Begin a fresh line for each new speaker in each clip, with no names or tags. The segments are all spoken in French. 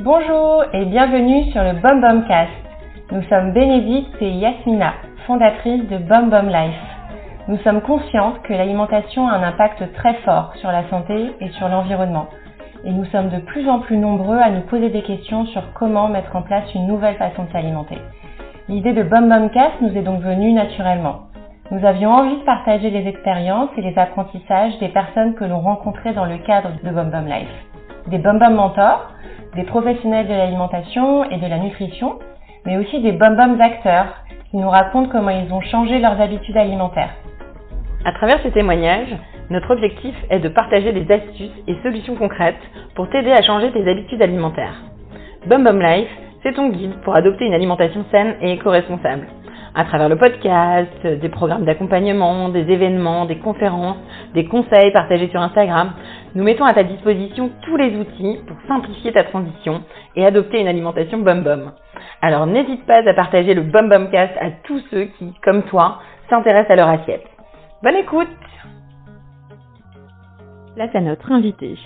Bonjour et bienvenue sur le Bum Bum Cast. Nous sommes Bénédicte et Yasmina, fondatrices de Bum Bum Life. Nous sommes conscientes que l'alimentation a un impact très fort sur la santé et sur l'environnement. Et nous sommes de plus en plus nombreux à nous poser des questions sur comment mettre en place une nouvelle façon de s'alimenter. L'idée de Bum Bum Cast nous est donc venue naturellement. Nous avions envie de partager les expériences et les apprentissages des personnes que l'on rencontrait dans le cadre de Bum Life. Des Bum mentors, des professionnels de l'alimentation et de la nutrition, mais aussi des Bum acteurs qui nous racontent comment ils ont changé leurs habitudes alimentaires.
À travers ces témoignages, notre objectif est de partager des astuces et solutions concrètes pour t'aider à changer tes habitudes alimentaires. Bum Bum Life, c'est ton guide pour adopter une alimentation saine et éco-responsable. À travers le podcast, des programmes d'accompagnement, des événements, des conférences, des conseils partagés sur Instagram, nous mettons à ta disposition tous les outils pour simplifier ta transition et adopter une alimentation Bum Bum. Alors n'hésite pas à partager le Bum Bum Cast à tous ceux qui, comme toi, s'intéressent à leur assiette. Bonne écoute Là, c'est notre invité.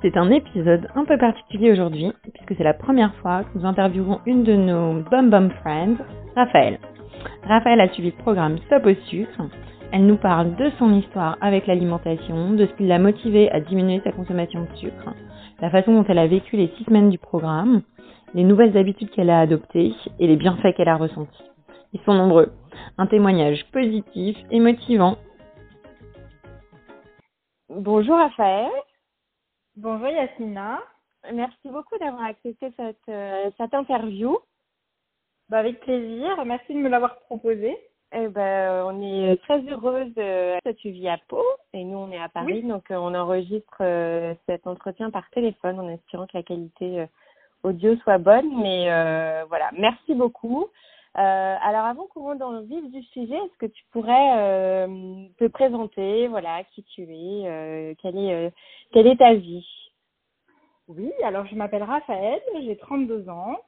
C'est un épisode un peu particulier aujourd'hui, puisque c'est la première fois que nous interviewons une de nos Bum Bum Friends, Raphaël. Raphaël a suivi le programme Stop au sucre. Elle nous parle de son histoire avec l'alimentation, de ce qui l'a motivée à diminuer sa consommation de sucre, la façon dont elle a vécu les six semaines du programme, les nouvelles habitudes qu'elle a adoptées et les bienfaits qu'elle a ressentis. Ils sont nombreux. Un témoignage positif et motivant. Bonjour Raphaël.
Bonjour Yasmina.
Merci beaucoup d'avoir accepté cette, euh, cette interview.
Bah, avec plaisir. Merci de me l'avoir proposé.
Eh ben, on est très heureuse. Euh, tu vis à Pau et nous, on est à Paris.
Oui.
Donc, euh, on enregistre euh, cet entretien par téléphone en espérant que la qualité euh, audio soit bonne. Mais euh, voilà, merci beaucoup. Euh, alors, avant qu'on rentre dans le vif du sujet, est-ce que tu pourrais euh, te présenter, voilà, qui tu es, euh, quelle est, euh, quelle est ta vie?
Oui, alors je m'appelle Raphaël, j'ai 32 ans.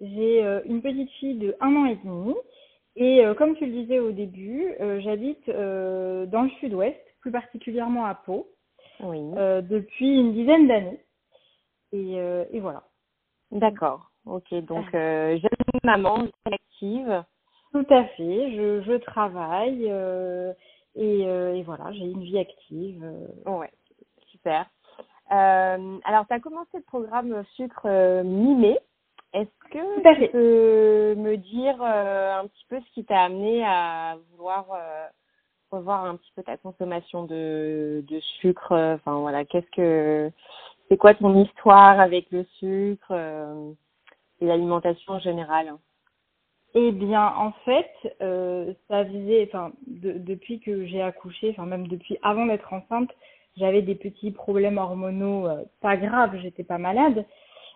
J'ai euh, une petite fille de un an et demi. Et euh, comme tu le disais au début, euh, j'habite euh, dans le sud-ouest, plus particulièrement à Pau,
Oui.
euh, depuis une dizaine d'années. Et, euh, et voilà.
D'accord. Ok. Donc, euh, jeune maman, très active.
Tout à fait. Je, je travaille euh, et, euh, et voilà, j'ai une vie active. euh.
Ouais, super. Euh, alors, tu as commencé le programme sucre mi-mai. Est-ce que
à
tu peux me dire euh, un petit peu ce qui t'a amené à vouloir euh, revoir un petit peu ta consommation de, de sucre euh, Enfin, voilà, qu'est-ce que c'est quoi ton histoire avec le sucre euh, et l'alimentation en général?
Eh bien, en fait, ça faisait, enfin, de- depuis que j'ai accouché, enfin même depuis avant d'être enceinte, j'avais des petits problèmes hormonaux, pas graves, j'étais pas malade,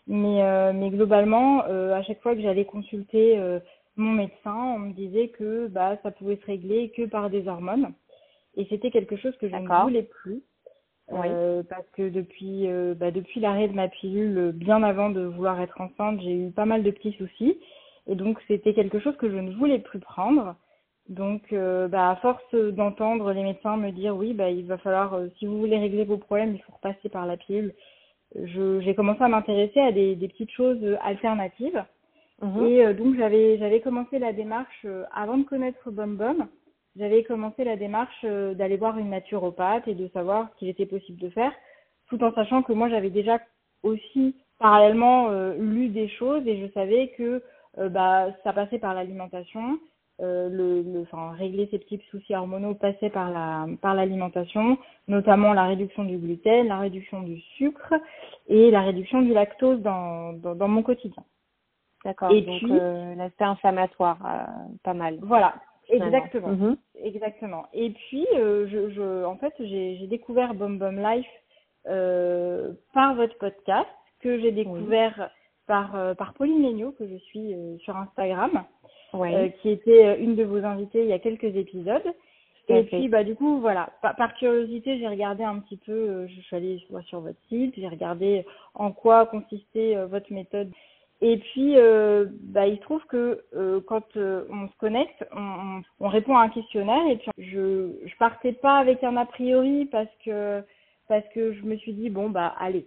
mais euh, mais globalement, euh, à chaque fois que j'allais consulter euh, mon médecin, on me disait que bah ça pouvait se régler que par des hormones, et c'était quelque chose que je ne voulais plus.
Oui.
Euh, parce que depuis euh, bah, depuis l'arrêt de ma pilule, bien avant de vouloir être enceinte, j'ai eu pas mal de petits soucis. Et donc, c'était quelque chose que je ne voulais plus prendre. Donc, euh, bah, à force d'entendre les médecins me dire, oui, bah, il va falloir, euh, si vous voulez régler vos problèmes, il faut repasser par la pilule. J'ai commencé à m'intéresser à des, des petites choses alternatives.
Mhm.
Et euh, donc, j'avais, j'avais commencé la démarche, euh, avant de connaître Bum, j'avais commencé la démarche euh, d'aller voir une naturopathe et de savoir ce qu'il était possible de faire, tout en sachant que moi, j'avais déjà aussi parallèlement euh, lu des choses et je savais que euh, bah, ça passait par l'alimentation. Euh, le, le, enfin, régler ces petits soucis hormonaux passait par la, par l'alimentation, notamment la réduction du gluten, la réduction du sucre et la réduction du lactose dans, dans, dans mon quotidien.
D'accord.
Et
Donc,
puis-
euh, l'aspect inflammatoire, euh, pas mal.
Voilà,
finalement.
exactement.
Mhm.
Exactement. Et puis, euh, je, je, en fait, j'ai j'ai découvert Bum Bum Life euh, par votre podcast, que j'ai découvert par, euh, par Pauline Legnaud, que je suis euh, sur Instagram,
Ouais.
euh, qui était euh, une de vos invitées il y a quelques épisodes. Et puis, bah, du coup, voilà, par, par curiosité, j'ai regardé un petit peu, euh, je suis allée sur, sur votre site, j'ai regardé en quoi consistait euh, votre méthode. Et puis, euh, bah, il se trouve que euh, quand euh, on se connecte, on, on, répond à un questionnaire et puis je je partais pas avec un a priori parce que parce que je me suis dit bon bah allez,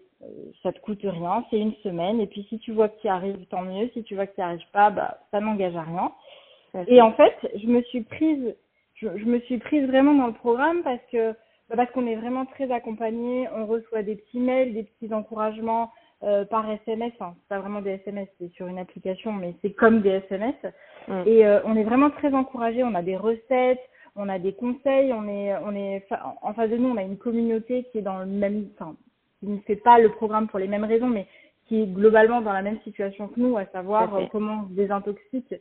ça te coûte rien, c'est une semaine et puis si tu vois que tu arrives, tant mieux. Si tu vois que tu arrives pas, bah ça n'engage à rien. Et en fait, je me suis prise, je, je, me suis prise vraiment dans le programme parce que bah, parce qu'on est vraiment très accompagné, on reçoit des petits mails, des petits encouragements euh, par SMS, enfin c'est pas vraiment des SMS, c'est sur une application, mais c'est comme des SMS. Mm. Et euh, on est vraiment très encouragé. On a des recettes, on a des conseils, on est, on est en face de nous, on a une communauté qui est dans le même, enfin, qui ne fait pas le programme pour les mêmes raisons, mais qui est globalement dans la même situation que nous, à savoir euh, comment on se désintoxique.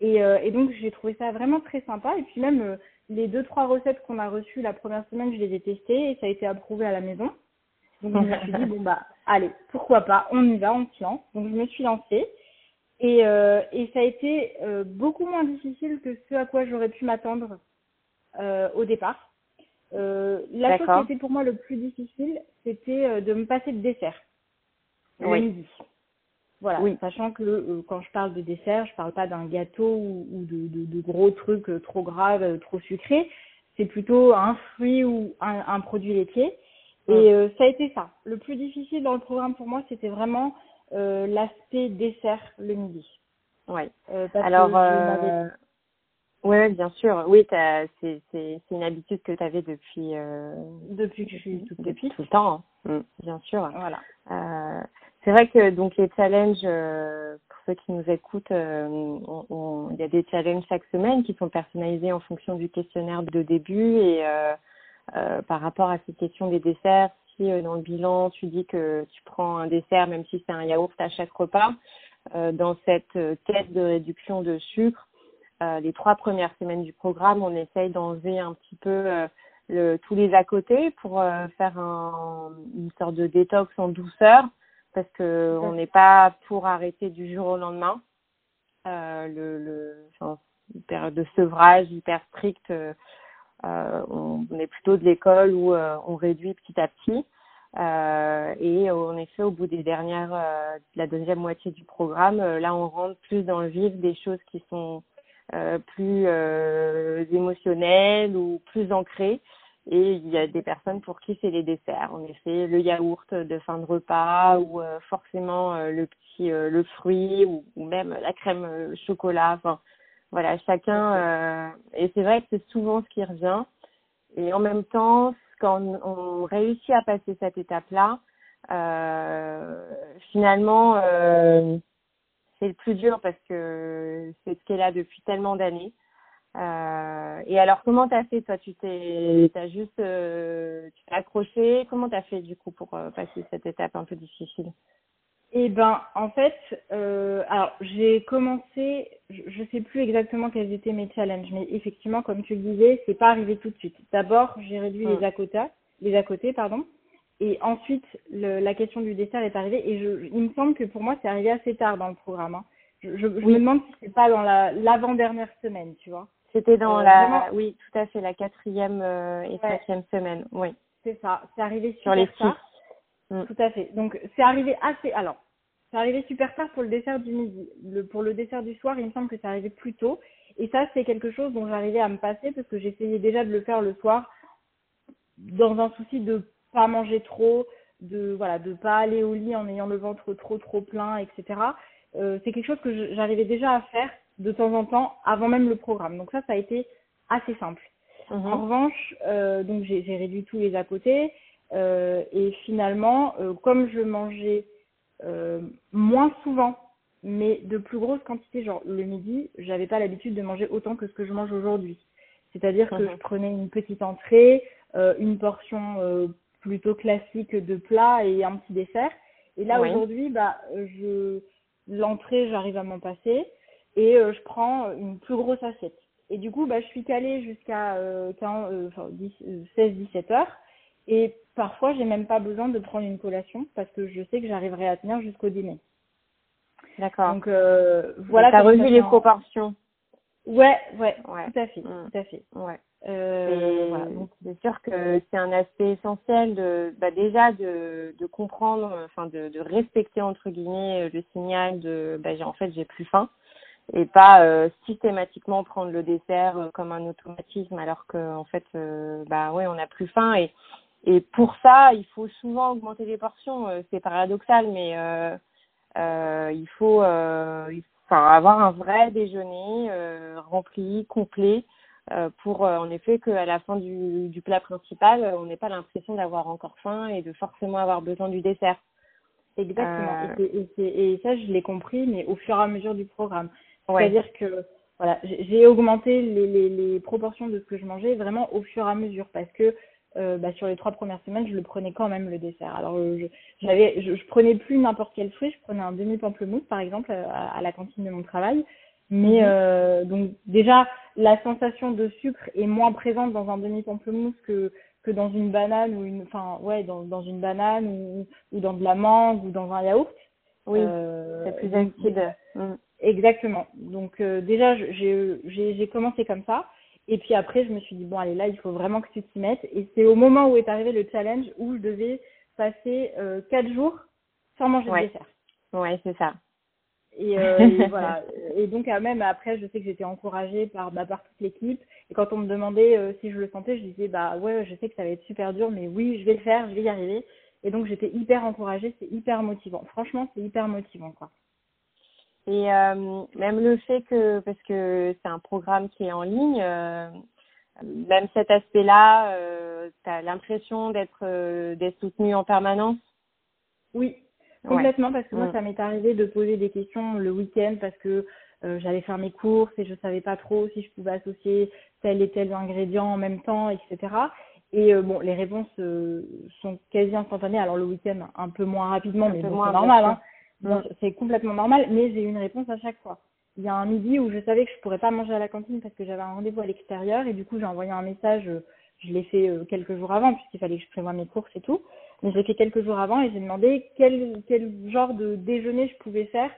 Et, euh, et donc j'ai trouvé ça vraiment très sympa. Et puis même les deux trois recettes qu'on a reçues la première semaine, je les ai testées et ça a été approuvé à la maison. Donc je me suis dit bon bah allez pourquoi pas, on y va, on se lance. Donc je me suis lancée et euh, et ça a été euh, beaucoup moins difficile que ce à quoi j'aurais pu m'attendre euh, au départ. Euh, la chose qui était pour moi le plus difficile, c'était euh, de me passer de dessert le midi. Voilà, oui. sachant que euh, quand je parle de dessert, je parle pas d'un gâteau ou, ou de, de, de, gros trucs trop gras, trop sucrés. C'est plutôt un fruit ou un, un produit laitier. Et euh, ça a été ça. Le plus difficile dans le programme pour moi, c'était vraiment euh, l'aspect dessert le midi.
Oui. Euh, Alors, euh... oui, bien sûr. Oui, c'est c'est une habitude que tu avais depuis
depuis que je suis toute depuis
tout le temps. Hein. Mm, bien sûr.
Voilà.
c'est vrai que donc les challenges pour ceux qui nous écoutent, il y a des challenges chaque semaine qui sont personnalisés en fonction du questionnaire de début et euh, par rapport à cette question des desserts, si euh, dans le bilan tu dis que tu prends un dessert, même si c'est un yaourt à chaque repas, euh, dans cette quête de réduction de sucre, les trois premières semaines du programme, on essaye d'enlever un petit peu le, tous les à côté pour faire un, une sorte de détox en douceur, parce que on n'est pas pour arrêter du jour au lendemain. le, le une période de sevrage hyper stricte euh, on, est plutôt de l'école où euh, on réduit petit à petit. Euh, et en effet, au bout des dernières, euh, de la deuxième moitié du programme, là, on rentre plus dans le vif des choses qui sont plus émotionnelles ou plus ancrées. Et il y a des personnes pour qui c'est les desserts. En effet, le yaourt de fin de repas ou forcément le petit le fruit ou, ou, même la crème chocolat. Enfin, voilà, chacun. Euh, et c'est vrai que c'est souvent ce qui revient. Et en même temps, quand on réussit à passer cette étape-là, euh, finalement, euh, c'est le plus dur parce que c'est ce qu'elle a depuis tellement d'années. Euh, et alors, comment t'as fait toi? Tu t'es, t'as juste, euh, tu t'es accroché? Comment t'as fait du coup pour euh, passer cette étape un peu difficile?
Eh ben, en fait, euh, alors j'ai commencé, je, ne sais plus exactement quels étaient mes challenges, mais effectivement, comme tu le disais, c'est pas arrivé tout de suite. D'abord, j'ai réduit les à côté, les à côté, pardon, et ensuite le, la question du dessert est arrivée. Et je, il me semble que pour moi, c'est arrivé assez tard dans le programme. Hein. Je, je, me demande si c'est pas dans la l'avant-dernière semaine, tu vois.
C'était dans euh, la, oui, tout à fait, la quatrième euh, et cinquième semaine, oui.
C'est ça, c'est arrivé sur les six. Mm. Tout à fait. Donc c'est arrivé assez. Alors, c'est arrivé super tard pour le dessert du midi. Le, pour le dessert du soir, il me semble que c'est arrivé plus tôt. Et ça, c'est quelque chose dont j'arrivais à me passer parce que j'essayais déjà de le faire le soir dans un souci de pas manger trop, de voilà, de pas aller au lit en ayant le ventre trop trop plein, etc. Euh, c'est quelque chose que j'arrivais déjà à faire de temps en temps avant même le programme. Donc ça, ça a été assez simple. Mm-hmm. En revanche, euh, donc j'ai réduit tous les à côté. Euh, et finalement, euh, comme je mangeais euh, moins souvent, mais de plus grosses quantités, genre le midi, j'avais pas l'habitude de manger autant que ce que je mange aujourd'hui. C'est-à-dire que mhm. je prenais une petite entrée, une portion plutôt classique de plat et un petit dessert. Et là aujourd'hui, bah, je l'entrée, j'arrive à m'en passer et je prends une plus grosse assiette. Et du coup, bah, je suis calée jusqu'à euh, 16-17 heures. Et parfois, j'ai même pas besoin de prendre une collation parce que je sais que j'arriverai à tenir jusqu'au dîner.
D'accord.
Donc euh, voilà.
Tu as revu les proportions.
Ouais, ouais,
Ouais.
tout à fait,
Mm.
tout à fait.
Ouais.
Euh, voilà, donc
c'est sûr que c'est un aspect essentiel de bah déjà de, de comprendre, enfin de, de respecter entre guillemets le signal de bah j'ai en fait j'ai plus faim. Et pas euh, systématiquement prendre le dessert euh, comme un automatisme alors que en fait euh, bah ouais on a plus faim. Et et pour ça il faut souvent augmenter les portions Euh, c'est paradoxal mais euh, euh, il faut euh, enfin avoir un vrai déjeuner euh, rempli complet euh, pour euh, en effet qu'à la fin du, du plat principal, euh, on n'ait pas l'impression d'avoir encore faim et de forcément avoir besoin du dessert.
Exactement.
Euh,
Et, ça, je l'ai compris, mais au fur et à mesure du programme.
Ouais.
C'est-à-dire que voilà, j'ai augmenté les, les, les proportions de ce que je mangeais vraiment au fur et à mesure parce que euh, bah, sur les trois premières semaines, je le prenais quand même le dessert. Alors euh, je j'avais je, je prenais plus n'importe quel fruit, je prenais un demi pamplemousse par exemple euh, à, à la cantine de mon travail. Mais
Mhm.
euh, donc déjà la sensation de sucre est moins présente dans un demi pamplemousse que que dans une banane ou une enfin ouais dans dans une banane ou ou dans de la mangue ou dans un yaourt.
Oui,
Euh,
c'est plus acide. Mm.
Exactement. Donc euh, déjà, j'ai j'ai j'ai commencé comme ça. Et puis après, je me suis dit, bon, allez, là, il faut vraiment que tu t'y mettes. Et c'est au moment où est arrivé le challenge où je devais passer euh, quatre jours sans manger
Ouais.
de dessert.
Ouais, c'est ça.
Et, euh, et voilà. Et donc, euh, même après, je sais que j'étais encouragée par, bah, par toute l'équipe. Et quand on me demandait euh, si je le sentais, je disais, bah ouais, je sais que ça va être super dur, mais oui, je vais le faire, je vais y arriver. Et donc, j'étais hyper encouragée, c'est hyper motivant. Franchement, c'est hyper motivant, quoi.
Et euh, même le fait que, parce que c'est un programme qui est en ligne, euh, même cet aspect-là, euh, tu as l'impression d'être euh, d'être soutenu en permanence?
Oui,
Ouais.
complètement, parce que moi, ça m'est arrivé de poser des questions le week-end parce que euh, j'allais faire mes courses et je savais pas trop si je pouvais associer tel et tel ingrédient en même temps, etc. Et euh, bon, les réponses euh, sont quasi instantanées. Alors le week-end, un peu moins rapidement,
Un
mais bon, c'est normal. Hein. C'est complètement normal, mais j'ai eu une réponse à chaque fois. Il y a un midi où je savais que je pourrais pas manger à la cantine parce que j'avais un rendez-vous à l'extérieur et du coup j'ai envoyé un message. euh, Je l'ai fait euh, quelques jours avant puisqu'il fallait que je prévoie mes courses et tout. Mais j'ai fait quelques jours avant et j'ai demandé quel, quel genre de déjeuner je pouvais faire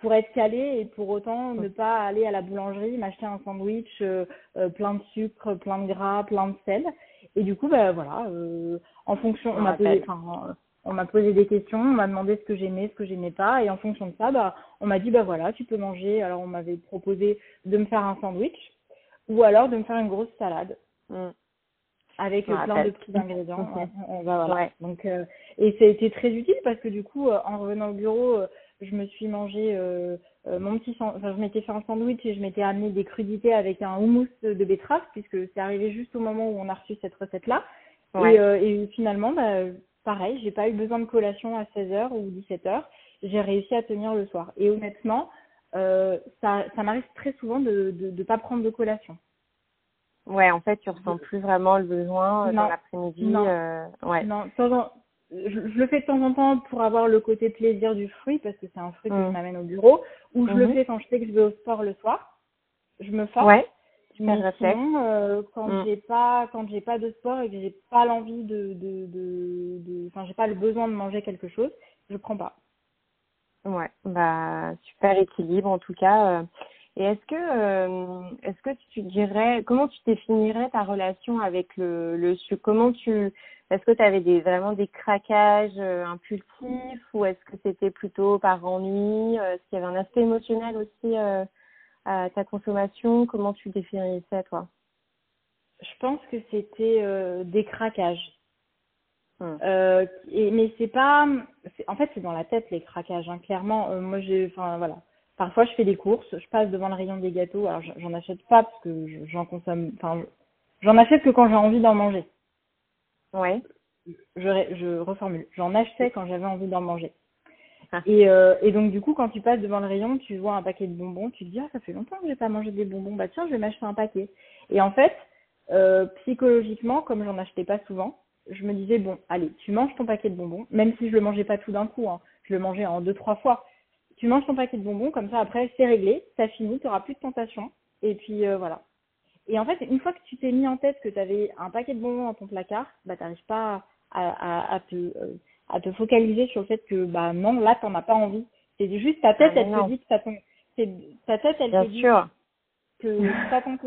pour être calé et pour autant ne pas aller à la boulangerie, m'acheter un sandwich euh, euh, plein de sucre, plein de gras, plein de sel. Et du coup, bah voilà, euh, en fonction, on m'a posé, on m'a posé des questions, on m'a demandé ce que j'aimais, ce que j'aimais pas, et en fonction de ça, bah, on m'a dit bah voilà, tu peux manger. Alors on m'avait proposé de me faire un sandwich ou alors de me faire une grosse salade
Mm.
Avec euh, plein de petits ingrédients. Euh, euh, bah, voilà.
Ouais.
Donc euh, et ça a été très utile parce que du coup, euh, en revenant au bureau, euh, je me suis mangé euh, euh, mon petit, enfin je m'étais fait un sandwich et je m'étais amené des crudités avec un houmous de betterave puisque c'est arrivé juste au moment où on a reçu cette recette là.
Ouais.
Et, euh, et finalement, bah, pareil, j'ai pas eu besoin de collation à 16h ou 17h. J'ai réussi à tenir le soir. Et honnêtement, euh, ça, ça m'arrive très souvent de de, de pas prendre de collation.
Ouais, en fait, tu ressens plus vraiment le besoin euh, dans l'après-midi.
Non.
euh, ouais.
Non, temps je, je le fais de temps en temps pour avoir le côté plaisir du fruit parce que c'est un fruit que
Mm.
je m'amène au bureau ou je le
Mhm.
fais quand je sais que je vais au sport le soir. Je me force.
Ouais.
Mais sinon, euh, quand
Mm.
j'ai pas quand j'ai pas de sport et que j'ai pas l'envie de de de de- enfin j'ai pas le besoin de manger quelque chose, je prends pas.
Ouais, bah super équilibre en tout cas. euh. Et est-ce que euh, est-ce que tu dirais comment tu définirais ta relation avec le le sucre Comment tu est-ce que tu avais des vraiment des craquages euh, impulsifs ou est-ce que c'était plutôt par ennui Euh, Est-ce qu'il y avait un aspect émotionnel aussi euh, à ta consommation? Comment tu définirais ça toi?
Je pense que c'était euh, des craquages.
Hmm.
Euh, et, mais c'est pas, en fait, c'est dans la tête les craquages. Hein. Clairement, euh, moi, j'ai, enfin voilà. Parfois, je fais des courses, je passe devant le rayon des gâteaux. Alors, j'en- achète pas parce que je- j'en consomme. Enfin, j'en achète que quand j'ai envie d'en manger.
Ouais.
Je, reformule. J'en achetais quand j'avais envie d'en manger.
Ah.
Et, euh, et donc, du coup, quand tu passes devant le rayon, tu vois un paquet de bonbons, tu te dis, ah, ça fait longtemps que j'ai pas mangé des bonbons. Bah tiens, je vais m'acheter un paquet. Et en fait, euh, psychologiquement, comme j'en achetais pas souvent, je me disais bon, allez, tu manges ton paquet de bonbons, même si je le mangeais pas tout d'un coup, hein, je le mangeais en deux trois fois. Tu manges ton paquet de bonbons, comme ça après c'est réglé, ça finit, tu auras plus de tentation, et puis euh, voilà. Et en fait, une fois que tu t'es mis en tête que tu avais un paquet de bonbons dans ton placard, bah t'arrives pas à, à, à te euh, à te focaliser sur le fait que bah non, là t'en as pas envie. C'est juste ta tête,
Ah,
elle
non.
te dit que ça ton... c'est ta tête, elle
Bien
te dit
sûr.
que t'as ton,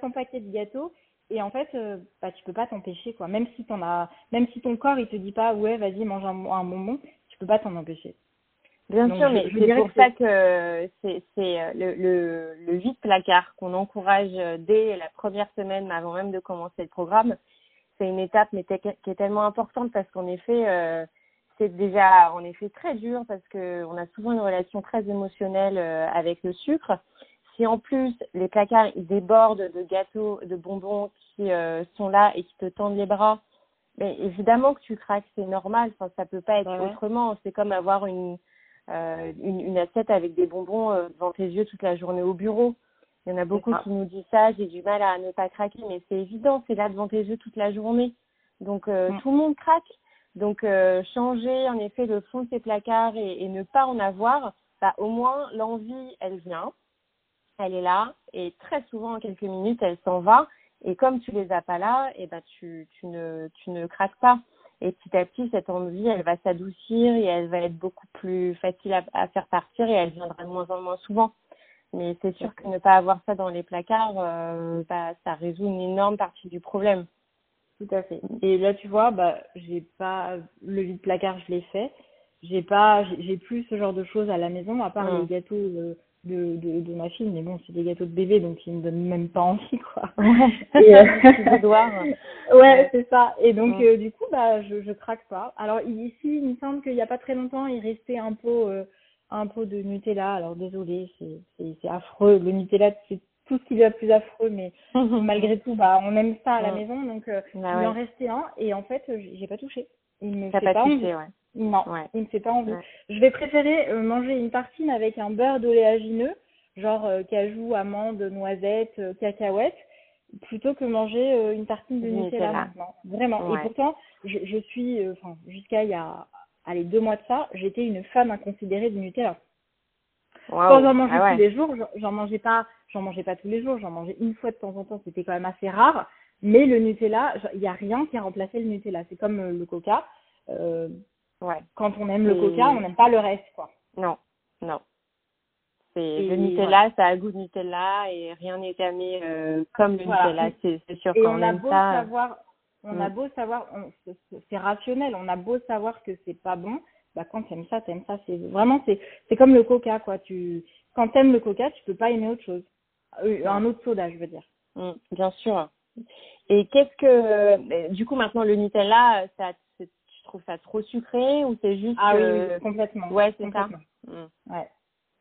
ton paquet de gâteaux et en fait, euh, bah, tu peux pas t'empêcher, quoi. Même si t'en as, même si ton corps, il te dit pas, ouais, vas-y, mange un, un bonbon, tu peux pas t'en empêcher.
Bien
Donc,
sûr, mais c'est pour
que
ça que c'est euh, le, le, le vide placard qu'on encourage euh, dès la première semaine, avant même de commencer le programme. C'est une étape mais qui est tellement importante parce qu'en effet, euh, c'est déjà en effet très dur parce que on a souvent une relation très émotionnelle euh, avec le sucre. Si en plus les placards ils débordent de gâteaux, de bonbons qui euh, sont là et qui te tendent les bras, mais évidemment que tu craques, c'est normal. Enfin, ça peut pas être
ouais.
autrement. C'est comme avoir une euh, une, une assiette avec des bonbons euh, devant tes yeux toute la journée au bureau. Il y en a beaucoup qui nous disent ça, j'ai du mal à ne pas craquer, mais c'est évident, c'est là devant tes yeux toute la journée. Donc euh,
Mm.
tout le monde craque. Donc euh, changer en effet le fond de ses placards et, et ne pas en avoir, bah, au moins l'envie, elle vient, elle est là, et très souvent en quelques minutes, elle s'en va. Et comme tu les as pas là, et ben tu, tu ne tu ne craques pas. Et petit à petit, cette envie, elle va s'adoucir et elle va être beaucoup plus facile à, à faire partir et elle viendra de moins en moins souvent. Mais c'est sûr que ne pas avoir ça dans les placards, euh, bah, ça résout une énorme partie du problème.
Tout à fait. Et là, tu vois, bah, j'ai pas le vide placard, je l'ai fait. J'ai pas, j'ai- plus ce genre de choses à la maison, à part les gâteaux euh, de, de, de ma fille. Mais bon, c'est des gâteaux de bébé, donc ils me donnent même pas envie, quoi.
Et euh.
Ouais, c'est ça. Et donc, euh, du coup, bah, je, je craque pas. Alors, ici, il me semble qu'il y a pas très longtemps, il restait un pot, euh, un pot de Nutella. Alors, désolé, c'est, affreux. Le Nutella, c'est tout ce qu'il y a de plus affreux, mais malgré tout, bah, on aime ça à la maison. Donc, euh,
Bah
il en restait un. Et en fait, j'ai pas touché. Il me fait
pas
envie.
touché, ouais.
Non,
Ouais.
il me fait pas envie.
Ouais.
Je vais préférer euh, manger une tartine avec un beurre d'oléagineux, genre euh, cajou, amande, noisette, euh, cacahuète, plutôt que manger euh, une tartine de Nutella, maintenant. Vraiment.
Ouais.
Et pourtant, je, je suis, euh, enfin, jusqu'à il y a, allez, deux mois de ça, j'étais une fan inconsidérée du Nutella.
Waouh.
Sans en manger
Ah
tous les jours, j'en- j'en mangeais pas, j'en mangeais pas tous les jours, j'en mangeais une fois de temps en temps, c'était quand même assez rare. Mais le Nutella, il y a rien qui a remplacé le Nutella. C'est comme euh, le Coca. Euh,
Ouais.
quand on aime le Coca, on n'aime pas le reste, quoi.
Non, non. C'est le Nutella, ça a goût de Nutella et rien n'est jamais euh, comme le
Voilà.
Nutella. C'est sûr
Et
quand
on
on
a
aime
beau
ça.
savoir, on a
Mm.
beau savoir, c'est- rationnel, on a beau savoir que c'est pas bon, bah quand t'aimes ça, t'aimes ça. C'est vraiment c'est c'est comme le Coca quoi. Tu quand t'aimes le Coca, tu peux pas aimer autre chose, Euh, un autre soda, je veux dire.
Mm, bien sûr. Et qu'est-ce que euh, du coup maintenant le Nutella, ça, tu trouves ça trop sucré ou c'est juste
Ah oui, oui, complètement.
ouais, c'est ça. Mm.
Ouais.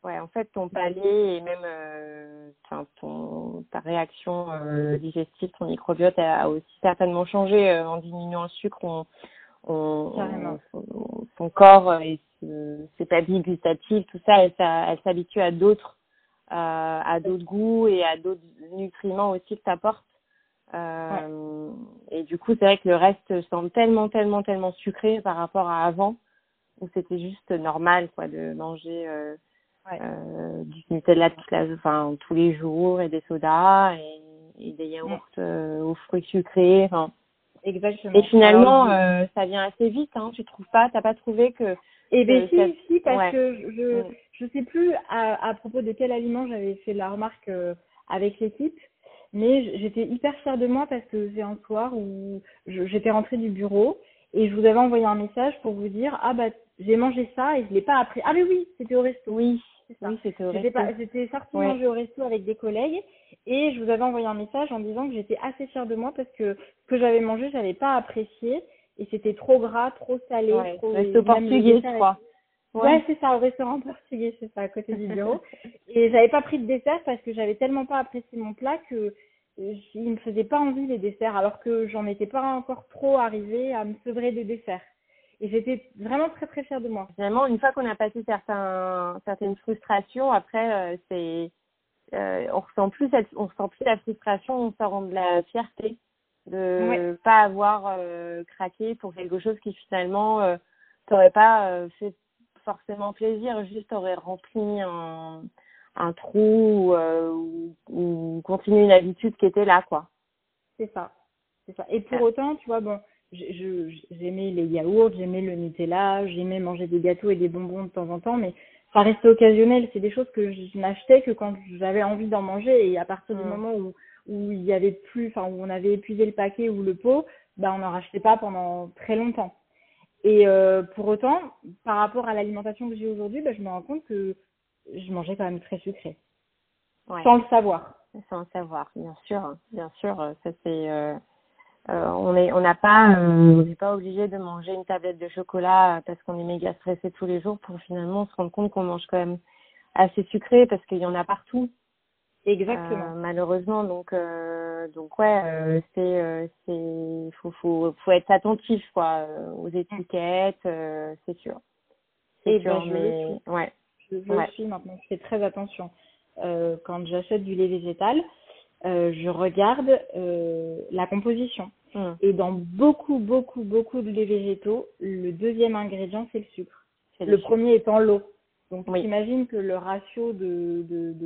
Ouais, en fait, ton palais et même euh, enfin, ton, ta réaction euh, digestive, ton microbiote a, aussi certainement changé euh, en diminuant le sucre. On, on, on- son corps et ses papilles gustatives, tout ça, elle, elle s'habitue à d'autres euh, à d'autres goûts et à d'autres nutriments aussi que t'apportes. Euh, Et du coup, c'est vrai que le reste semble tellement, tellement, tellement sucré par rapport à avant, où c'était juste normal quoi de manger euh,
Ouais.
euh, du Nutella toute la, enfin, tous les jours et des sodas et, et des yaourts euh, aux fruits sucrés. Enfin,
Exactement.
et finalement,
Alors,
ça vient assez vite. Hein, tu trouves pas T'as pas trouvé que
Eh bien, si,
ça-
si, parce que je, je,
Mm.
je sais plus à, à propos de quel aliment j'avais fait la remarque euh, avec l'équipe, mais j'étais hyper fière de moi parce que c'est un soir où j'étais rentrée du bureau et je vous avais envoyé un message pour vous dire ah bah j'ai mangé ça et je l'ai pas appris. Ah mais oui, c'était au resto.
oui,
c'est ça.
oui, c'était au
J'étais
resto.
j'étais sortie
Ouais.
manger au resto avec des collègues et je vous avais envoyé un message en disant que j'étais assez fière de moi parce que ce que j'avais mangé, j'avais pas apprécié et c'était trop gras, trop salé,
Ouais,
trop
resto portugais, je crois.
Ouais, c'est ça, au restaurant portugais, c'est ça, à côté du bureau. Et j'avais pas pris de dessert parce que j'avais tellement pas apprécié mon plat que euh, il me faisait pas envie les desserts, alors que j'en étais pas encore trop arrivée à me sevrer des desserts. Et j'étais vraiment très très fière de moi.
Finalement, une fois qu'on a passé certains, certaines frustrations, après, euh, c'est, euh, on ressent plus cette, on ressent plus la frustration, on rend de la fierté de
Ouais.
pas avoir euh, craqué pour quelque chose qui finalement t'aurait pas fait forcément plaisir, juste aurait rempli un, un trou euh, ou, ou continué une habitude qui était là, quoi.
C'est ça. C'est ça. Et pour
Ouais.
autant, tu vois, bon, j'aimais les yaourts, j'aimais le Nutella, j'aimais manger des gâteaux et des bonbons de temps en temps, mais ça restait occasionnel. C'est des choses que je n'achetais que quand j'avais envie d'en manger et à partir du
Mm.
moment où où il y avait plus, enfin où on avait épuisé le paquet ou le pot, bah on n'en rachetait pas pendant très longtemps. Et euh, pour autant, par rapport à l'alimentation que j'ai aujourd'hui, bah, je me rends compte que je mangeais quand même très sucré,
Ouais.
sans le savoir.
sans le savoir, bien sûr, bien sûr. euh, Ça c'est, euh, euh, on est, on n'a pas, euh, on n'est pas obligé de manger une tablette de chocolat euh, parce qu'on est méga stressé tous les jours pour finalement se rendre compte qu'on mange quand même assez sucré parce qu'il y en a partout.
Exactement.
Euh, malheureusement, donc, euh, donc ouais, euh, c'est, euh, c'est, faut, faut, faut être attentif quoi euh, aux étiquettes, euh, c'est sûr. C'est sûr,
ben, je le
mais ouais.
Je, je
Ouais.
suis maintenant, je fais très attention. Euh, quand j'achète du lait végétal, euh, je regarde euh, la composition.
Mm.
Et dans beaucoup, beaucoup, beaucoup de laits végétaux, le deuxième ingrédient, c'est le sucre. Le
sûr.
premier étant l'eau. Donc,
Oui.
j'imagine que le ratio de,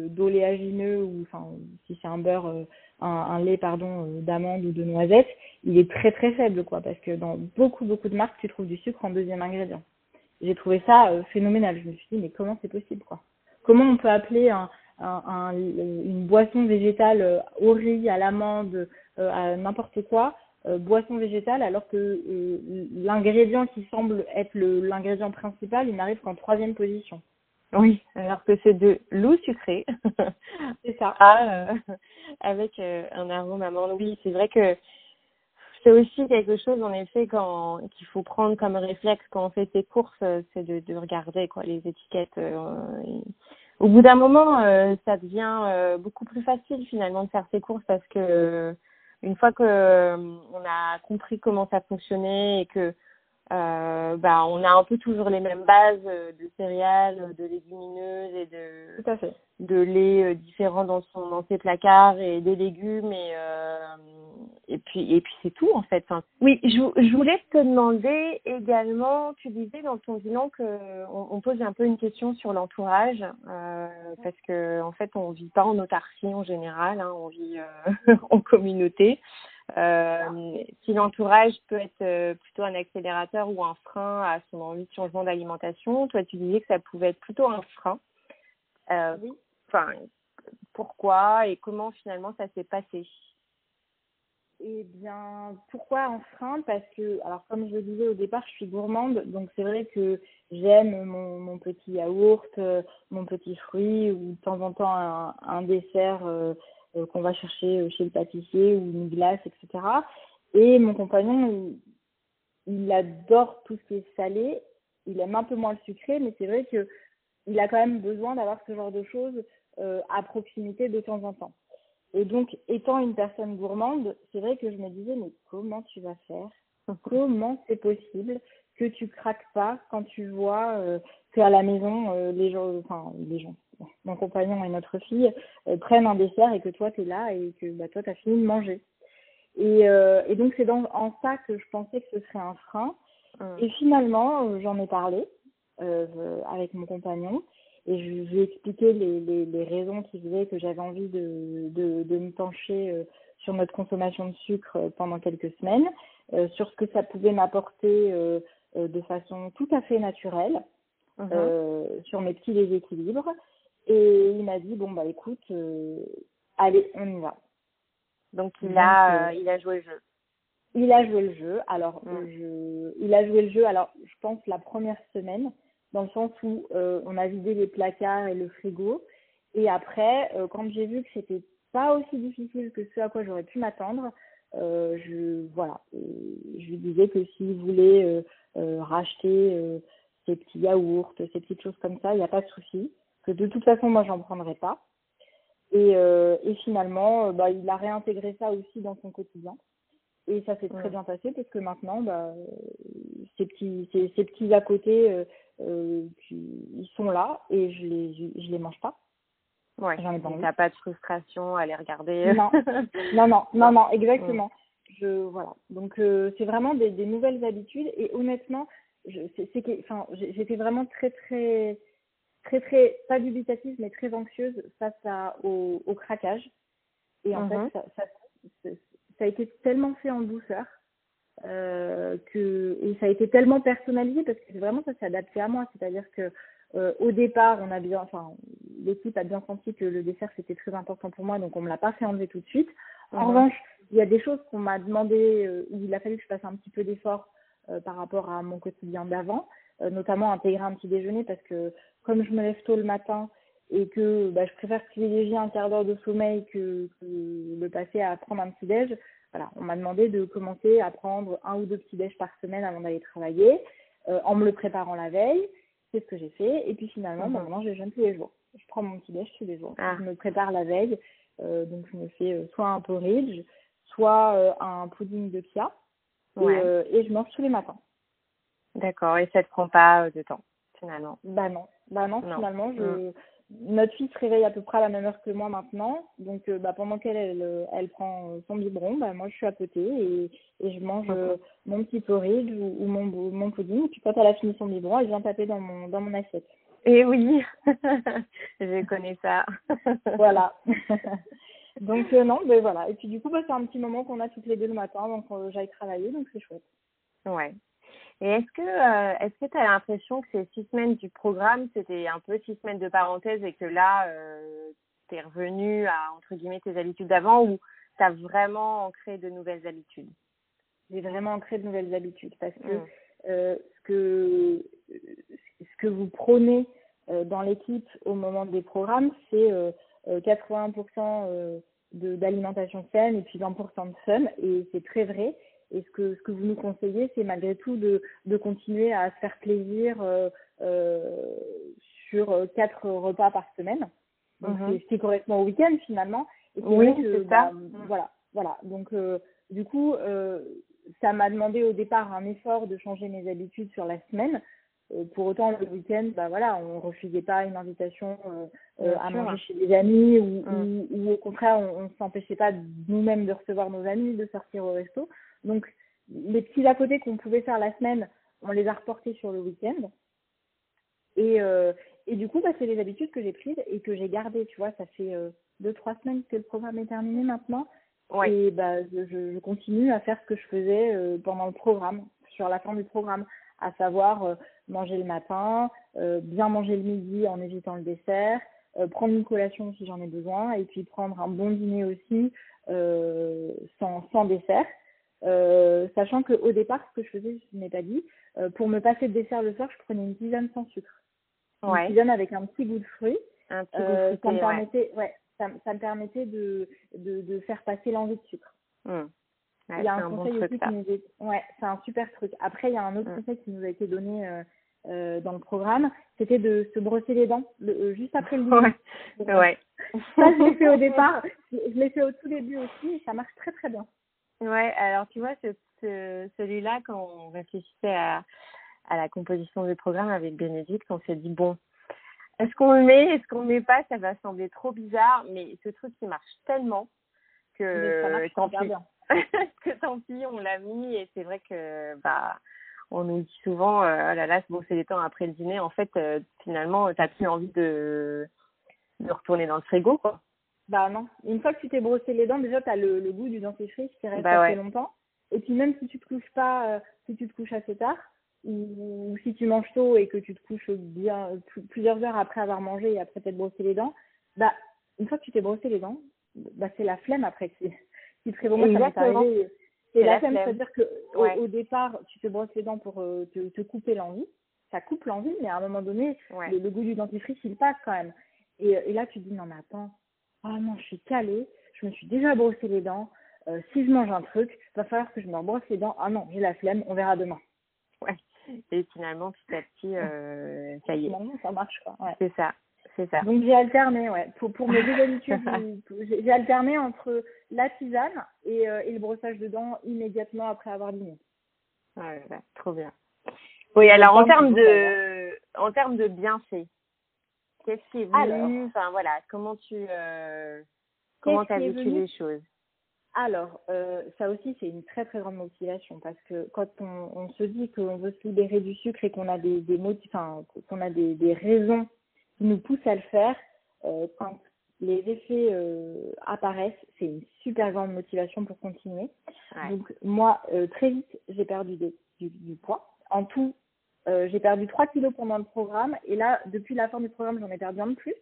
d'oléagineux ou, enfin, si c'est un beurre, euh, un, un lait, pardon, euh, d'amande ou de noisette, il est très, très faible, quoi. Parce que dans beaucoup, beaucoup de marques, tu trouves du sucre en deuxième ingrédient. J'ai trouvé ça euh, phénoménal. Je me suis dit, mais comment c'est possible, quoi? Comment on peut appeler un, un, un- une boisson végétale au riz, à l'amande, à n'importe quoi, euh, boisson végétale, alors que euh, l'ingrédient qui semble être le- l'ingrédient principal, il n'arrive qu'en troisième position?
Oui, alors que c'est de l'eau sucrée.
C'est ça.
Ah, euh, avec euh, un arôme amande. Oui, c'est vrai que c'est aussi quelque chose, en effet, quand qu'il faut prendre comme réflexe quand on fait ses courses, euh, c'est de, de regarder quoi les étiquettes. euh, et Au bout d'un moment, euh, ça devient euh, beaucoup plus facile finalement de faire ses courses parce que euh, une fois que on a compris comment ça fonctionnait et que euh, bah on a un peu toujours les mêmes bases euh, de céréales, de légumineuses et de
Tout à fait.
de lait euh, différents dans son dans ses placards et des légumes et euh, et puis et puis c'est tout en fait. Enfin, Oui, je, je voulais te demander également, tu disais dans ton bilan que on, on pose un peu une question sur l'entourage euh, parce que en fait on vit pas en autarcie en général, hein, on vit euh, en communauté. Euh, si l'entourage peut être euh, plutôt un accélérateur ou un frein à son envie de changement d'alimentation, toi tu disais que ça pouvait être plutôt un frein. Euh,
Oui.
enfin, pourquoi et comment finalement ça s'est passé?
Eh bien, pourquoi un frein? Parce que, alors comme je le disais au départ, je suis gourmande, donc c'est vrai que j'aime mon, mon petit yaourt, mon petit fruit ou de temps en temps un, un dessert euh, qu'on va chercher euh, chez le pâtissier ou une glace, etc. Et mon compagnon, il, il adore tout ce qui est salé, il aime un peu moins le sucré, mais c'est vrai que il a quand même besoin d'avoir ce genre de choses euh, à proximité de temps en temps. Et donc, étant une personne gourmande, c'est vrai que je me disais, mais comment tu vas faire? Comment c'est possible que tu craques pas quand tu vois euh, qu'à la maison, euh, les gens, enfin, les gens, mon compagnon et notre fille euh, prennent un dessert et que toi, tu es là et que bah, toi, tu as fini de manger. Et, euh, et donc, c'est dans, en ça que je pensais que ce serait un frein. Et finalement, euh, j'en ai parlé euh, avec mon compagnon et je lui ai expliqué les, les, les raisons qui faisaient que j'avais envie de, de, de me pencher euh, sur notre consommation de sucre pendant quelques semaines, sur ce que ça pouvait m'apporter de façon tout à fait naturelle, euh, sur mes petits déséquilibres. Et il m'a dit, bon, bah écoute, euh, allez, on y va.
Donc il
Donc,
a
euh,
il a joué le jeu.
Il a joué le jeu. Alors,
Mm.
euh, je, il a joué le jeu. Alors, je pense la première semaine, dans le sens où euh, on a vidé les placards et le frigo. Et après, euh, quand j'ai vu que c'était pas aussi difficile que ce à quoi j'aurais pu m'attendre, euh, je voilà, euh, je lui disais que s'il voulait euh, euh, racheter euh, ces petits yaourts, ces petites choses comme ça, il n'y a pas de souci. Que de toute façon, moi, j'en prendrais pas. Et, euh, et finalement, euh, bah, il a réintégré ça aussi dans son quotidien. Et ça s'est très
Ouais.
bien passé parce que maintenant, bah, euh, ces petits, ces, ces petits à côté, euh, euh, ils sont là et je les, je, les mange pas.
Ouais.
J'en ai pas envie.
T'as pas de frustration à les regarder.
Non. Non, non, non, non, exactement. Je voilà. Donc euh, c'est vraiment des, des nouvelles habitudes et honnêtement, je, c'est, c'est que, enfin, j'étais vraiment très, très, très, très, pas dubitative, mais très anxieuse face à, au, au craquage. Et en
Mhm.
fait, ça, ça, a été tellement fait en douceur euh, que et ça a été tellement personnalisé parce que vraiment ça s'est adapté à moi. C'est-à-dire que euh, au départ, on a bien, enfin, l'équipe a bien senti que le dessert c'était très important pour moi, donc on me l'a pas fait enlever tout de suite. En
Mhm.
revanche, il y a des choses qu'on m'a demandé euh, où il a fallu que je fasse un petit peu d'effort euh, par rapport à mon quotidien d'avant, notamment intégrer un petit déjeuner parce que comme je me lève tôt le matin et que bah, je préfère privilégier un quart d'heure de sommeil que, que le passer à prendre un petit déj, voilà, on m'a demandé de commencer à prendre un ou deux petits déj par semaine avant d'aller travailler, euh, en me le préparant la veille. C'est ce que j'ai fait. Et puis finalement,
Mhm.
bah, maintenant, je déjeune tous les jours. Je prends mon petit déj tous les jours.
Ah.
Je me prépare la veille. euh, donc, je me fais euh, soit un porridge, soit euh, un pudding de pia.
Ouais.
euh, et je mange tous les matins.
D'accord. Et ça te prend pas euh, de temps, finalement?
Bah non, bah non,
Non.
finalement, je... notre fille se réveille à peu près à la même heure que moi maintenant, donc euh, bah, pendant qu'elle elle, euh, elle prend son biberon, bah, moi je suis à côté et, et je mange euh, mon petit porridge ou, ou mon, mon pudding, et puis quand elle a fini son biberon, elle vient taper dans mon, dans mon assiette.
Et oui, je connais ça.
Voilà. donc euh, non, mais voilà. Et puis du coup, bah, c'est un petit moment qu'on a toutes les deux le matin, donc j'aille travailler, donc c'est chouette.
Ouais. Et est-ce que euh, est-ce que tu as l'impression que ces six semaines du programme, c'était un peu six semaines de parenthèse et que là, euh, tu es revenu à, entre guillemets, tes habitudes d'avant ou tu as vraiment ancré de nouvelles habitudes?
J'ai vraiment ancré de nouvelles habitudes parce que
Mm.
euh, ce que ce que vous prônez euh, dans l'équipe au moment des programmes, c'est euh, euh, 80% euh, de d'alimentation saine et puis 20% de fun et c'est très vrai. Et ce que ce que vous nous conseillez, c'est malgré tout de de continuer à se faire plaisir euh, euh, sur euh, quatre repas par semaine. Donc c'est ce qui correspond au week-end finalement. Et
Oui, c'est ça.
bah, voilà, voilà. Donc euh, du coup, euh, ça m'a demandé au départ un effort de changer mes habitudes sur la semaine. Euh, pour autant, le week-end, bah voilà, on refusait pas une invitation euh, euh, à
sûr.
manger chez des amis ou,
Mm.
ou, ou au contraire, on, on s'empêchait pas nous-mêmes de recevoir nos amis, de sortir au resto. Donc, les petits à côté qu'on pouvait faire la semaine, on les a reportés sur le week-end. Et, euh, et du coup, bah, c'est les habitudes que j'ai prises et que j'ai gardées. Tu vois, ça fait euh, deux, trois semaines que le programme est terminé maintenant.
Ouais.
Et bah, je, je je continue à faire ce que je faisais euh, pendant le programme, sur la fin du programme, à savoir euh, manger le matin, euh, bien manger le midi en évitant le dessert, euh, prendre une collation si j'en ai besoin, et puis prendre un bon dîner aussi sans, sans dessert. Euh, sachant qu'au départ, ce que je faisais, je n'ai pas dit, euh, pour me passer de dessert le soir, je prenais une tisane sans sucre. Une
Ouais.
tisane avec un petit goût de fruits.
Un petit goût
Euh, ça me permettait, ouais, ça, me- ça me permettait de, de, de faire passer l'envie de sucre.
Mm. Ouais,
il y a
c'est
un,
un bon
conseil
truc,
aussi
ça.
qui nous est, ouais, c'est un super truc. Après, il y a un autre
Mm.
conseil qui nous a été donné euh, euh, dans le programme, c'était de se brosser les dents le, euh, juste après le dîner.
Ouais. Ouais.
Ça, je l'ai fait au départ, je l'ai fait au tout début aussi, et ça marche très très bien.
Ouais, alors tu vois, ce, ce- celui-là, quand on réfléchissait à, à la composition du programme avec Bénédicte, on s'est dit, bon, est-ce qu'on le met, est-ce qu'on le met pas? Ça va sembler trop bizarre, mais ce truc, il marche tellement
Mais ça
que
marche
tant pis.
bien.
que tant pis, on l'a mis et c'est vrai que bah on nous dit souvent euh, oh là là, bon c'est les temps après le dîner. En fait, euh, finalement, t'as plus envie de de retourner dans le frigo quoi.
Bah non. Une fois que tu t'es brossé les dents, déjà, tu as le, le goût du dentifrice qui reste
Bah
assez
ouais.
longtemps. Et puis même si tu te couches pas, euh, si tu te couches assez tard, ou, ou si tu manges tôt et que tu te couches bien pl- plusieurs heures après avoir mangé et après t'être brossé les dents, bah une fois que tu t'es brossé les dents, bah c'est la flemme après qui, qui
Exactement.
arrivé.
C'est
la
la
flemme, c'est-à-dire que
Ouais.
au départ, tu te brosses les dents pour euh, te, te couper l'envie. Ça coupe l'envie, mais à un moment donné,
Ouais.
le, le goût du dentifrice, il passe quand même. Et, et là, tu te dis, non, mais attends, ah non, je suis calée, je me suis déjà brossé les dents. Euh, si je mange un truc, va falloir que je me rebrosse les dents. Ah non, j'ai la flemme, on verra demain.
Et finalement, petit à petit, euh, ça y est,
Finalement, ça marche, quoi. Ouais.
c'est ça, c'est ça.
Donc j'ai alterné, ouais. Pour, pour mes deux habitudes, j'ai- alterné entre la tisane et, euh, et le brossage de dents immédiatement après avoir dîné.
Ouais, ouais, trop bien. Oui, alors en termes de en termes de bienfaits, qu'est-ce qui est venu. Enfin voilà, comment tu euh, comment t'as vécu les choses?
Alors, euh, ça aussi, c'est une très très grande motivation parce que quand on, on se dit qu'on veut se libérer du sucre et qu'on a des, des motifs, enfin, qu'on a des, des raisons qui nous poussent à le faire, euh, quand, les effets euh, apparaissent, c'est une super grande motivation pour continuer. Donc moi, euh, très vite, j'ai perdu du, du, poids. En tout, euh, j'ai perdu 3 kilos pendant le programme et là, depuis la fin du programme, j'en ai perdu un de plus.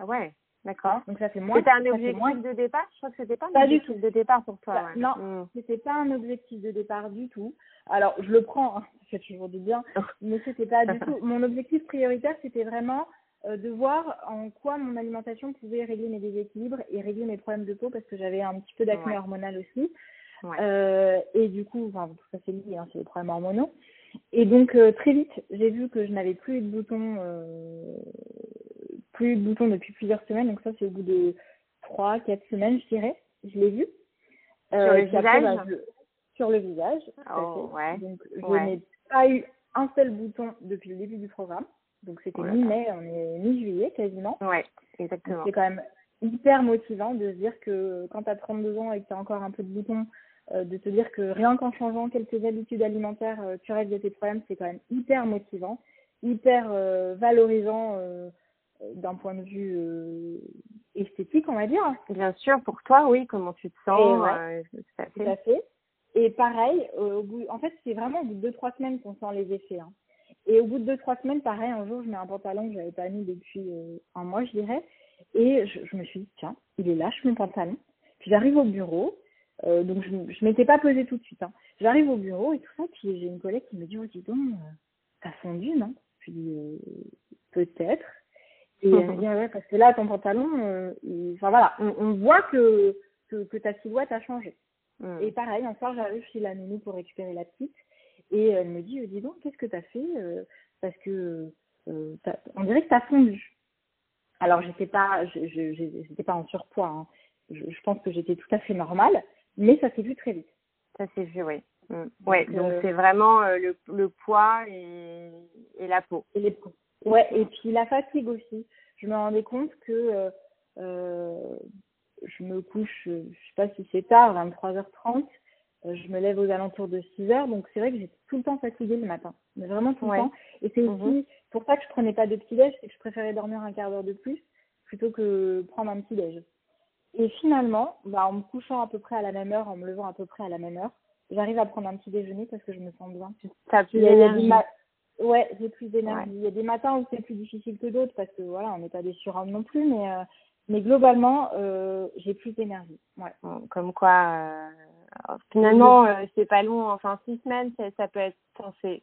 Ah ouais, d'accord.
Donc ça fait moins.
C'était un objectif de départ? Je crois que c'était pas un objectif de départ pour toi.
Bah, non, mm. c'était pas un objectif de départ du tout. Alors je le prends, hein, ça fait toujours du bien, mais c'était pas du tout. Mon objectif prioritaire, c'était vraiment de voir en quoi mon alimentation pouvait régler mes déséquilibres et régler mes problèmes de peau parce que j'avais un petit peu d'acné hormonal aussi. Euh, et du coup, enfin, tout ça c'est lié, hein, c'est les problèmes hormonaux. Et donc euh, très vite, j'ai vu que je n'avais plus eu de boutons, euh, plus de boutons depuis plusieurs semaines. Donc ça c'est au bout de trois, quatre semaines, je dirais. Je l'ai vu.
sur le visage. Bah,
sur le visage.
Oh, ouais.
Donc je n'ai pas eu un seul bouton depuis le début du programme. Donc c'était mi-mai, on est mi-juillet quasiment.
Ouais, exactement.
C'est quand même hyper motivant de se dire que quand tu as 32 ans et que tu as encore un peu de boutons, euh, de te dire que rien qu'en changeant quelques habitudes alimentaires, euh, tu règles tes problèmes, c'est quand même hyper motivant, hyper euh, valorisant d'un point de vue esthétique, on va dire.
Bien sûr, pour toi, oui, comment tu te sens.
tout, à fait. Et pareil, au bout, en fait, c'est vraiment au bout de 2-3 semaines qu'on sent les effets. Hein. Et au bout de deux, trois semaines, pareil, un jour, je mets un pantalon que j'avais pas mis depuis euh, un mois, je dirais. Et je, je, me suis dit, tiens, il est lâche mon pantalon. Puis j'arrive au bureau. Euh, donc je, je m'étais pas posée tout de suite. Hein. J'arrive au bureau et tout ça. Puis j'ai une collègue qui me dit, oh, dis donc, euh, t'as fondu, non? Je dis, euh, peut-être. Et elle me dit, ah ouais, parce que là, ton pantalon, euh, enfin voilà, on, on voit que, que, que, ta silhouette a changé. Mm. Et pareil, un soir, j'arrive chez la nounou pour récupérer la petite. Et elle me dit, dis donc, qu'est-ce que tu as fait euh, Parce que euh, on dirait que tu as fondu. Alors, j'étais pas, j'étais pas en surpoids. Hein. Je, je, pense que j'étais tout à fait normale, mais ça s'est vu très vite.
Ça s'est vu, oui. Mm. Ouais, donc euh, c'est vraiment le, le poids et, et la peau.
Et les Ouais, et puis la fatigue aussi. Je me rendais compte que euh, je me couche, je sais pas si c'est tard, 23h30, euh, je me lève aux alentours de 6 heures, donc c'est vrai que j'ai tout le temps fatiguée le matin, mais vraiment tout le temps. Et c'est aussi mhm. pour ça que je prenais pas de petit déj, c'est que je préférais dormir un quart d'heure de plus plutôt que prendre un petit déj. Et finalement, bah, en me couchant à peu près à la même heure, en me levant à peu près à la même heure, j'arrive à prendre un petit déjeuner parce que je me sens bien.
T'as plus d'énergie.
Ouais, j'ai plus d'énergie. Il y a des matins où c'est plus difficile que d'autres parce que voilà, on n'est pas des surhommes non plus, mais euh, mais globalement, euh, j'ai plus d'énergie. Ouais.
Comme quoi, euh, finalement, euh, c'est pas long. Enfin, six semaines, ça peut être. c'est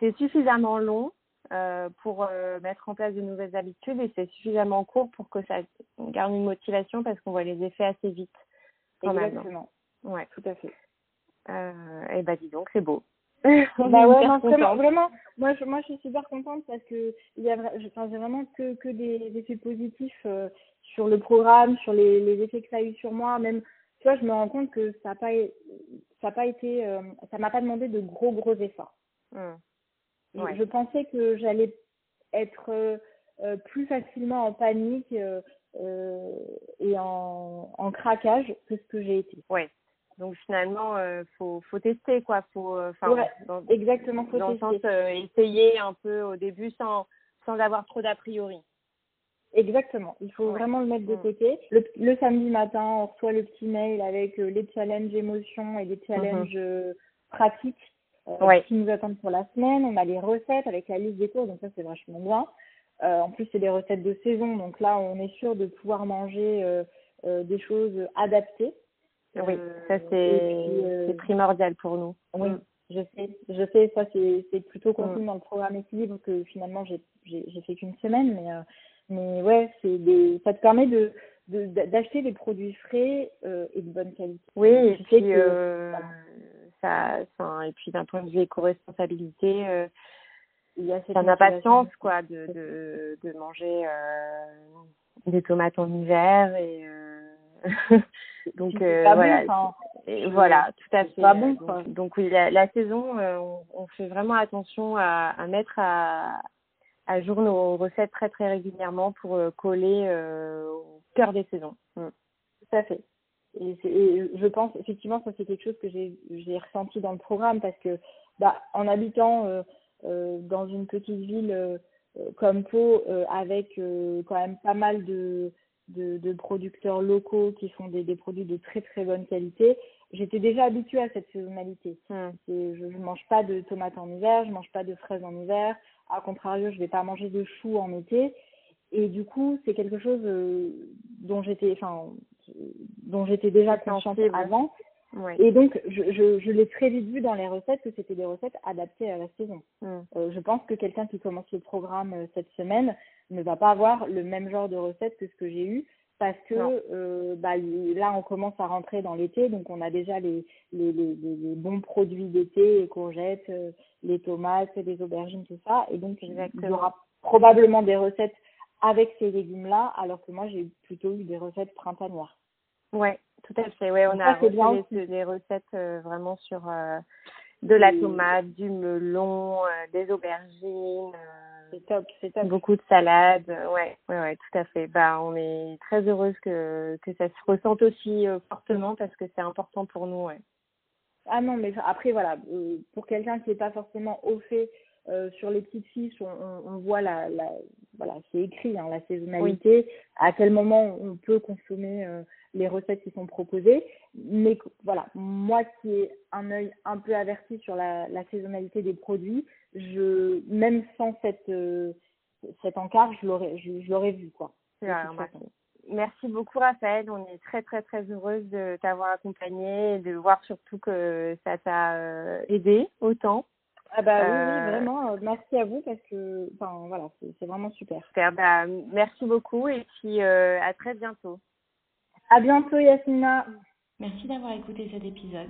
c'est suffisamment long euh, pour euh, mettre en place de nouvelles habitudes et c'est suffisamment court pour que ça garde une motivation parce qu'on voit les effets assez vite.
Exactement.
Ouais, tout à fait. Et bah dis donc, c'est beau.
bah ouais, non, vraiment, vraiment, moi je, moi je suis super contente parce que il y a, enfin, j'ai vraiment que, que des, effets positifs sur le programme, sur les, les effets que ça a eu sur moi, même tu vois, je me rends compte que ça n'a pas, ça a pas été, euh, ça m'a pas demandé de gros gros efforts.
Mmh.
Je pensais que j'allais être euh, euh, plus facilement en panique et en, en craquage que ce que j'ai été.
Ouais. Donc finalement, euh, faut faut tester quoi, faut enfin
ouais, exactement faut
dans
tester.
le sens essayer un peu au début sans sans avoir trop d'a priori.
Exactement. Il faut vraiment le mettre de mm. côté. Le, le, samedi matin, on reçoit le petit mail avec euh, les challenges émotions et les challenges mm-hmm. euh, pratiques euh, qui nous attendent pour la semaine. On a les recettes avec la liste des cours, donc ça c'est vachement bien. en plus, c'est des recettes de saison, donc là, on est sûr de pouvoir manger des choses adaptées.
Oui, ça c'est primordial pour nous.
Oui, mm. je sais, je sais, ça c'est plutôt contenu mm. dans le programme équilibre que finalement j'ai fait qu'une semaine, mais mais ouais, c'est des, ça te permet de d'acheter des produits frais euh, et de bonne qualité.
Oui, et puis, que, euh, ça, enfin, et puis d'un point de vue éco-responsabilité, euh, il y a cette impatience quoi de, de, de manger euh, des tomates en hiver et euh, donc euh, voilà. et voilà tout à fait
pas bon,
donc, donc, oui la, la saison on, on, fait vraiment attention à, à mettre à jour nos recettes très très régulièrement pour euh, coller euh, au cœur des saisons.
Mm. Tout à fait. Et, et, je pense effectivement que c'est quelque chose que j'ai ressenti dans le programme parce que bah, en habitant euh, euh, dans une petite ville euh, comme Pau avec quand même pas mal de de, de producteurs locaux qui font des, des produits de très très bonne qualité, j'étais déjà habituée à cette saisonnalité.
Hmm.
Je ne mange pas de tomates en hiver, je mange pas de fraises en hiver. À contrario, je vais pas manger de choux en été. Et du coup, c'est quelque chose euh, dont j'étais, enfin, dont j'étais déjà consciente avant. Et donc, je, je, je l'ai très vite vu dans les recettes que c'était des recettes adaptées à la saison.
Hmm.
Euh, je pense que quelqu'un qui commence le programme euh, cette semaine ne va pas avoir le même genre de recettes que ce que j'ai eu parce que euh, bah, là on commence à rentrer dans l'été donc on a déjà les, les, les, les- bons produits d'été les courgettes euh, les tomates les aubergines tout ça et donc il y
Exactement.
aura probablement des recettes avec ces légumes là alors que moi j'ai plutôt eu des recettes printanières
Ouais, tout à fait. Ouais, on
Donc
a
ça, bien
des, des recettes euh, vraiment sur euh, de la tomate, du melon, euh, des aubergines, euh,
c'est top c'est top
beaucoup de salades. euh, Ouais, ouais, ouais, tout à fait. Bah, on est très heureuse que que ça se ressente aussi euh, fortement parce que c'est important pour nous. Ouais.
Ah non, mais après, voilà, euh, pour quelqu'un qui n'est pas forcément au fait euh, sur les petites fiches, on, on, voit la, la voilà, c'est écrit, hein, la saisonnalité, à quel moment on peut consommer euh, les recettes qui sont proposées. Mais voilà, moi qui ai un œil un peu averti sur la, la saisonnalité des produits, je même sans cette euh, cet encart, je l'aurais je, je l'aurais vu quoi.
merci. beaucoup Raphaël, on est très très très heureuse de t'avoir accompagné et de voir surtout que ça t'a euh, aidé autant.
Ah bah oui,
Euh,
oui, vraiment, merci à vous parce que, enfin voilà, c'est c'est vraiment super.
Super, bah, merci beaucoup et puis euh, à très bientôt.
À bientôt Yasmina.
Merci d'avoir écouté cet épisode.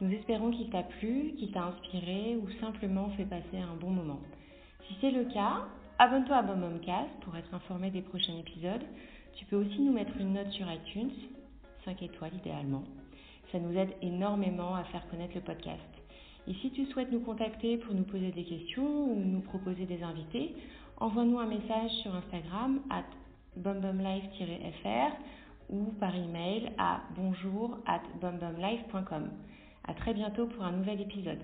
Nous espérons qu'il t'a plu, qu'il t'a inspiré ou simplement fait passer un bon moment. Si c'est le cas, abonne-toi à BombBombcast pour être informé des prochains épisodes. Tu peux aussi nous mettre une note sur iTunes, 5 étoiles idéalement. Ça nous aide énormément à faire connaître le podcast. Et si tu souhaites nous contacter pour nous poser des questions ou nous proposer des invités, envoie-nous un message sur Instagram at bombomlife-fr ou par email à bonjour at. À très bientôt pour un nouvel épisode.